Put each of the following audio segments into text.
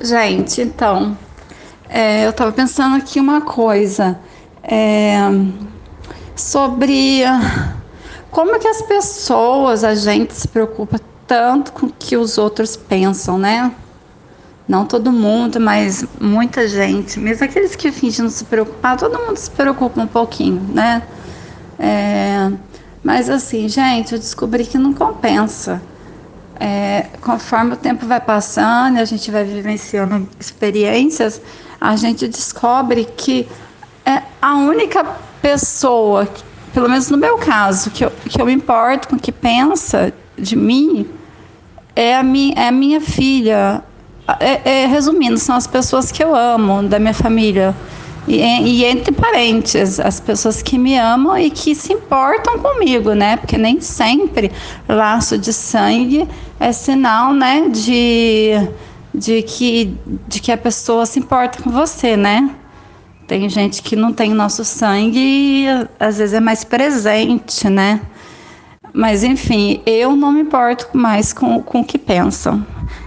Gente, então, é, eu estava pensando aqui uma coisa é, sobre como que as pessoas, a gente se preocupa tanto com o que os outros pensam, né? Não todo mundo, mas muita gente, mesmo aqueles que fingem não se preocupar, todo mundo se preocupa um pouquinho, né? É, mas assim, gente, eu descobri que não compensa é, conforme o tempo vai passando e a gente vai vivenciando experiências, a gente descobre que é a única pessoa, pelo menos no meu caso, que eu, que eu me importo com o que pensa de mim, é a, mi, é a minha filha. É, é, resumindo, são as pessoas que eu amo, da minha família. E, e, entre parentes, as pessoas que me amam e que se importam comigo, né? Porque nem sempre laço de sangue é sinal, né, de, de, que, de que a pessoa se importa com você, né? Tem gente que não tem nosso sangue e às vezes é mais presente, né? Mas enfim, eu não me importo mais com, com o que pensam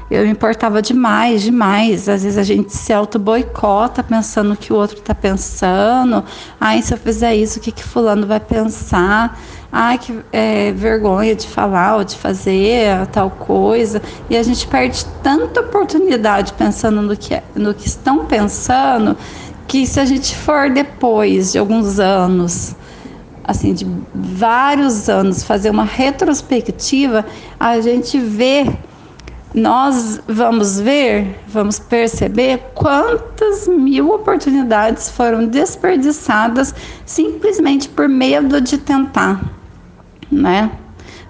eu me importava demais, demais. Às vezes a gente se auto-boicota pensando o que o outro está pensando. Ai, se eu fizer isso, o que, que fulano vai pensar? Ai, que é, vergonha de falar ou de fazer tal coisa. E a gente perde tanta oportunidade pensando no que, no que estão pensando, que se a gente for depois de alguns anos, assim, de vários anos, fazer uma retrospectiva, a gente vê nós vamos ver, vamos perceber quantas mil oportunidades foram desperdiçadas simplesmente por medo de tentar, né?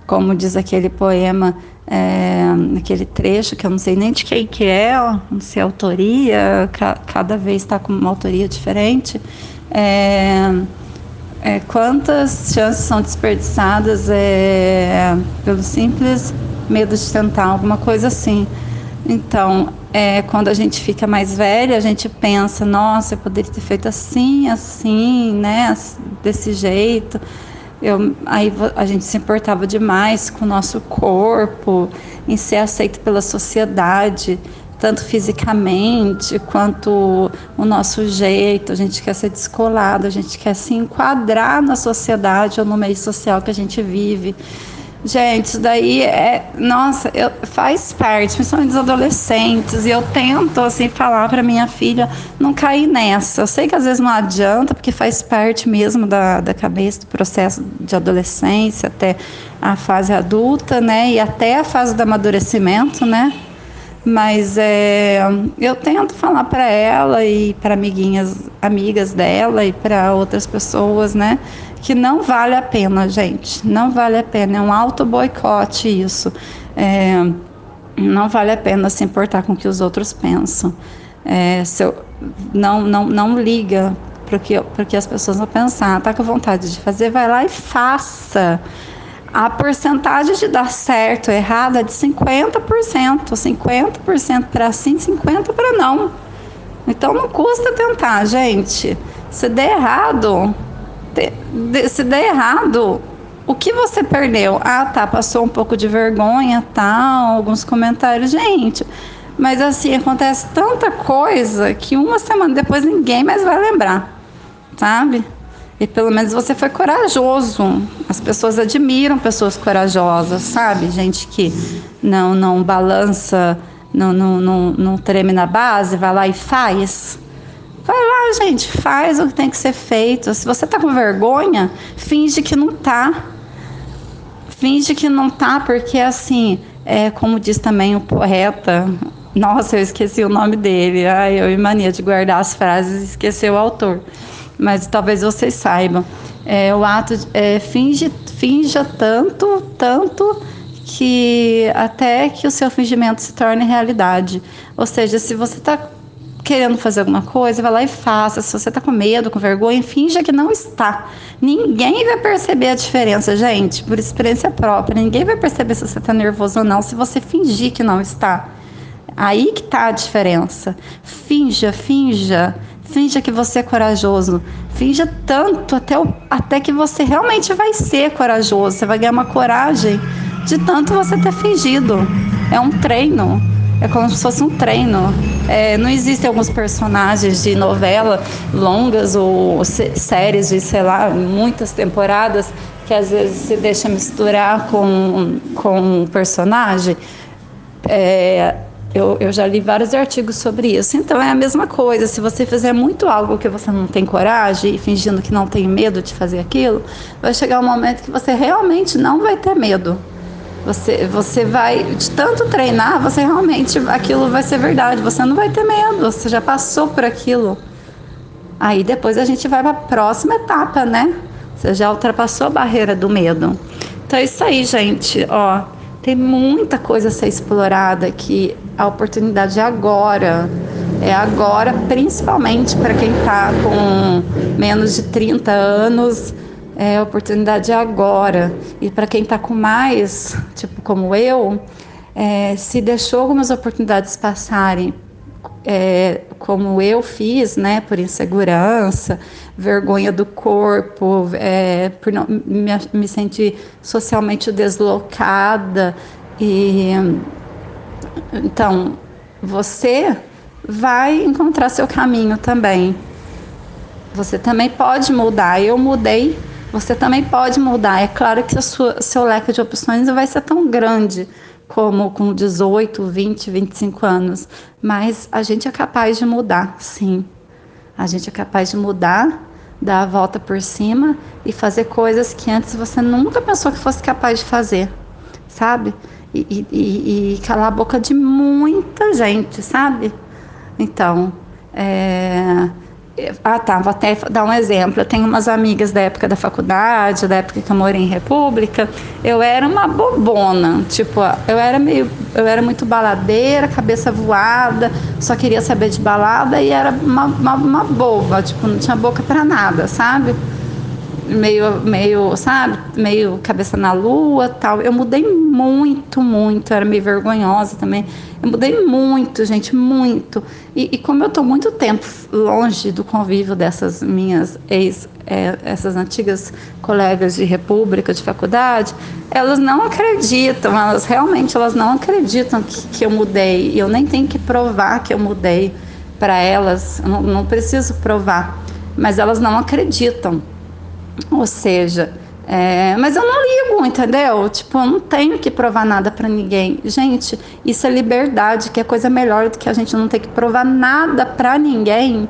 Como diz aquele poema, é, aquele trecho que eu não sei nem de quem que é, não sei a autoria, ca cada vez está com uma autoria diferente. É, é, quantas chances são desperdiçadas é, pelo simples medo de tentar alguma coisa assim. Então, é, quando a gente fica mais velha, a gente pensa, nossa, eu poderia ter feito assim, assim, né, desse jeito. Eu, aí a gente se importava demais com o nosso corpo, em ser aceito pela sociedade, tanto fisicamente quanto o nosso jeito. A gente quer ser descolado, a gente quer se enquadrar na sociedade ou no meio social que a gente vive. Gente, isso daí é, nossa, eu, faz parte, principalmente dos adolescentes, e eu tento assim falar para minha filha não cair nessa. Eu sei que às vezes não adianta, porque faz parte mesmo da, da cabeça do processo de adolescência até a fase adulta, né, e até a fase do amadurecimento, né? Mas é, eu tento falar para ela e para amiguinhas, amigas dela e para outras pessoas, né? Que não vale a pena, gente. Não vale a pena. É um auto boicote isso. É, não vale a pena se importar com o que os outros pensam. É, eu, não, não, não liga para o que, que as pessoas vão pensar. Tá com vontade de fazer, vai lá e faça. A porcentagem de dar certo ou errado é de 50%. 50% para sim, 50% para não. Então não custa tentar, gente. Se der errado, se der errado, o que você perdeu? Ah, tá, passou um pouco de vergonha, tal, alguns comentários, gente. Mas assim, acontece tanta coisa que uma semana depois ninguém mais vai lembrar, sabe? E pelo menos você foi corajoso. As pessoas admiram pessoas corajosas, sabe? Gente que não não balança, não, não, não, não treme na base, vai lá e faz. Gente, faz o que tem que ser feito. Se você tá com vergonha, finge que não tá. Finge que não tá, porque assim, é como diz também o poeta. Nossa, eu esqueci o nome dele. Ai, eu e mania de guardar as frases e esquecer o autor. Mas talvez vocês saibam. É, o ato é, finge, finja tanto, tanto que até que o seu fingimento se torne realidade. Ou seja, se você está querendo fazer alguma coisa, vai lá e faça. Se você está com medo, com vergonha, finja que não está. Ninguém vai perceber a diferença, gente, por experiência própria. Ninguém vai perceber se você está nervoso ou não, se você fingir que não está. Aí que está a diferença. Finja, finja. Finja que você é corajoso. Finja tanto até, o, até que você realmente vai ser corajoso. Você vai ganhar uma coragem de tanto você ter fingido. É um treino. É como se fosse um treino. É, não existem alguns personagens de novela longas ou séries de, sei lá, muitas temporadas que às vezes se deixa misturar com, com um personagem. É, eu, eu, já li vários artigos sobre isso. Então é a mesma coisa. Se você fizer muito algo que você não tem coragem, fingindo que não tem medo de fazer aquilo, vai chegar um momento que você realmente não vai ter medo. Você, você vai, de tanto treinar, você realmente, aquilo vai ser verdade. Você não vai ter medo, você já passou por aquilo. Aí depois a gente vai para a próxima etapa, né? Você já ultrapassou a barreira do medo. Então é isso aí, gente. Ó, tem muita coisa a ser explorada que a oportunidade é agora. É agora, principalmente para quem está com menos de 30 anos é, a oportunidade é agora. E para quem está com mais, tipo como eu, é, se deixou algumas oportunidades passarem, é, como eu fiz, né, por insegurança, vergonha do corpo, é, por não, me, me sentir socialmente deslocada e então você vai encontrar seu caminho também. Você também pode mudar. Eu mudei você também pode mudar. É claro que o seu leque de opções não vai ser tão grande como com 18, 20, 25 anos, mas a gente é capaz de mudar, sim. A gente é capaz de mudar, dar a volta por cima e fazer coisas que antes você nunca pensou que fosse capaz de fazer, sabe? E, e, e calar a boca de muita gente, sabe? Então, é ah, tá, vou até dar um exemplo. Eu tenho umas amigas da época da faculdade, da época que eu morei em República. Eu era uma bobona, tipo, eu era meio, eu era muito baladeira, cabeça voada, só queria saber de balada e era uma, uma, uma boba, tipo, não tinha boca para nada, sabe? Meio, meio, sabe, meio cabeça na lua, tal. Eu mudei muito, muito, era meio vergonhosa também. Eu mudei muito, gente, muito. E, e como eu estou muito tempo longe do convívio dessas minhas ex, é, essas antigas colegas de república, de faculdade, elas não acreditam, elas realmente elas não acreditam que, que eu mudei. E eu nem tenho que provar que eu mudei para elas, eu não, não preciso provar, mas elas não acreditam. Ou seja, é, mas eu não ligo, entendeu? Tipo, eu não tenho que provar nada para ninguém. Gente, isso é liberdade, que é coisa melhor do que a gente não ter que provar nada para ninguém.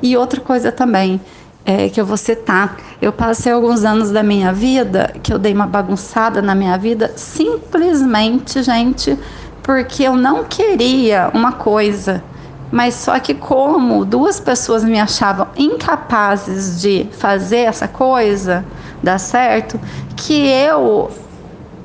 E outra coisa também, é, que eu vou citar, eu passei alguns anos da minha vida que eu dei uma bagunçada na minha vida, simplesmente, gente, porque eu não queria uma coisa mas só que como duas pessoas me achavam incapazes de fazer essa coisa dar certo, que eu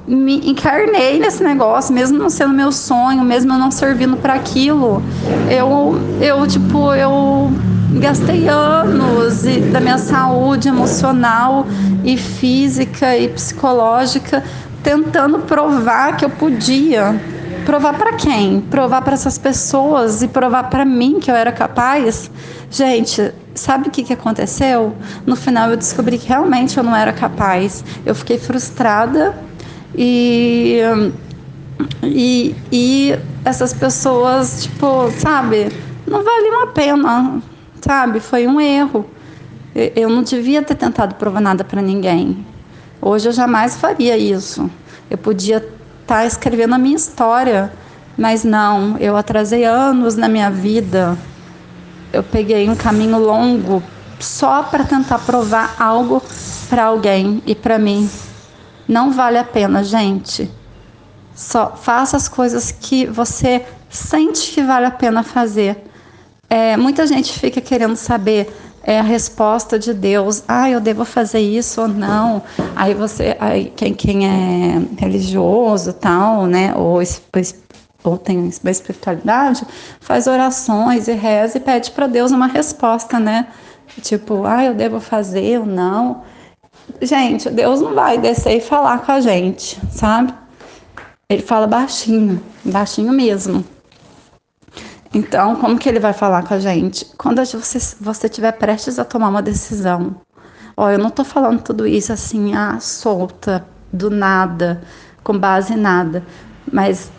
me encarnei nesse negócio, mesmo não sendo meu sonho, mesmo eu não servindo para aquilo. Eu eu tipo, eu gastei anos da minha saúde emocional e física e psicológica tentando provar que eu podia Provar para quem? Provar para essas pessoas e provar para mim que eu era capaz? Gente, sabe o que, que aconteceu? No final eu descobri que realmente eu não era capaz. Eu fiquei frustrada e, e, e essas pessoas, tipo, sabe, não valiam a pena, sabe? Foi um erro. Eu não devia ter tentado provar nada para ninguém. Hoje eu jamais faria isso. Eu podia tá escrevendo a minha história. Mas não, eu atrasei anos na minha vida. Eu peguei um caminho longo só para tentar provar algo para alguém e para mim. Não vale a pena, gente. Só faça as coisas que você sente que vale a pena fazer. É, muita gente fica querendo saber é a resposta de Deus. Ah, eu devo fazer isso ou não? Aí você, aí quem, quem é religioso, tal, né, ou, ou tem uma espiritualidade, faz orações e reza e pede para Deus uma resposta, né? Tipo, ah, eu devo fazer ou não? Gente, Deus não vai descer e falar com a gente, sabe? Ele fala baixinho, baixinho mesmo. Então, como que ele vai falar com a gente? Quando você, você estiver prestes a tomar uma decisão. Ó, eu não tô falando tudo isso assim, ah, solta, do nada, com base em nada. Mas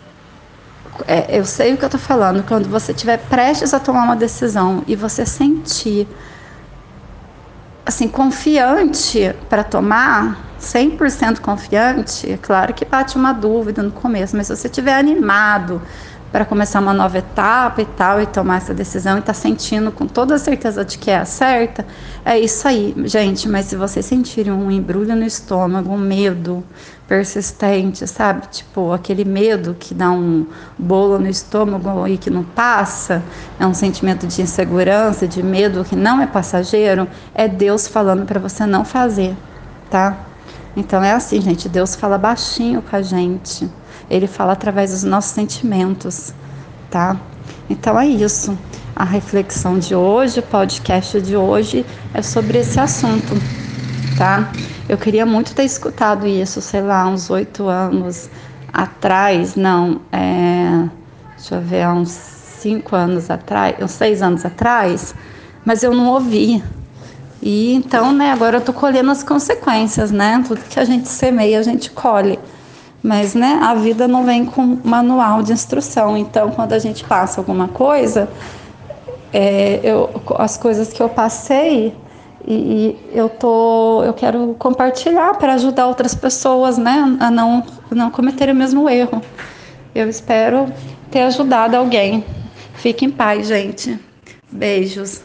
é, eu sei o que eu tô falando, quando você estiver prestes a tomar uma decisão e você sentir assim, confiante para tomar, 100% confiante, é claro que bate uma dúvida no começo, mas se você estiver animado para começar uma nova etapa e tal, e tomar essa decisão e tá sentindo com toda a certeza de que é a certa, é isso aí, gente. Mas se vocês sentirem um embrulho no estômago, um medo persistente, sabe? Tipo, aquele medo que dá um bolo no estômago e que não passa, é um sentimento de insegurança, de medo que não é passageiro, é Deus falando para você não fazer, tá? Então é assim, gente, Deus fala baixinho com a gente. Ele fala através dos nossos sentimentos, tá? Então é isso. A reflexão de hoje, o podcast de hoje é sobre esse assunto, tá? Eu queria muito ter escutado isso, sei lá, uns oito anos atrás, não, é, deixa eu ver, uns cinco anos atrás, uns seis anos atrás, mas eu não ouvi. E então, né, agora eu tô colhendo as consequências, né? Tudo que a gente semeia, a gente colhe. Mas, né, a vida não vem com manual de instrução. Então, quando a gente passa alguma coisa, é, eu, as coisas que eu passei e, e, eu tô, eu quero compartilhar para ajudar outras pessoas, né, a não não cometer o mesmo erro. Eu espero ter ajudado alguém. Fique em paz, gente. Beijos.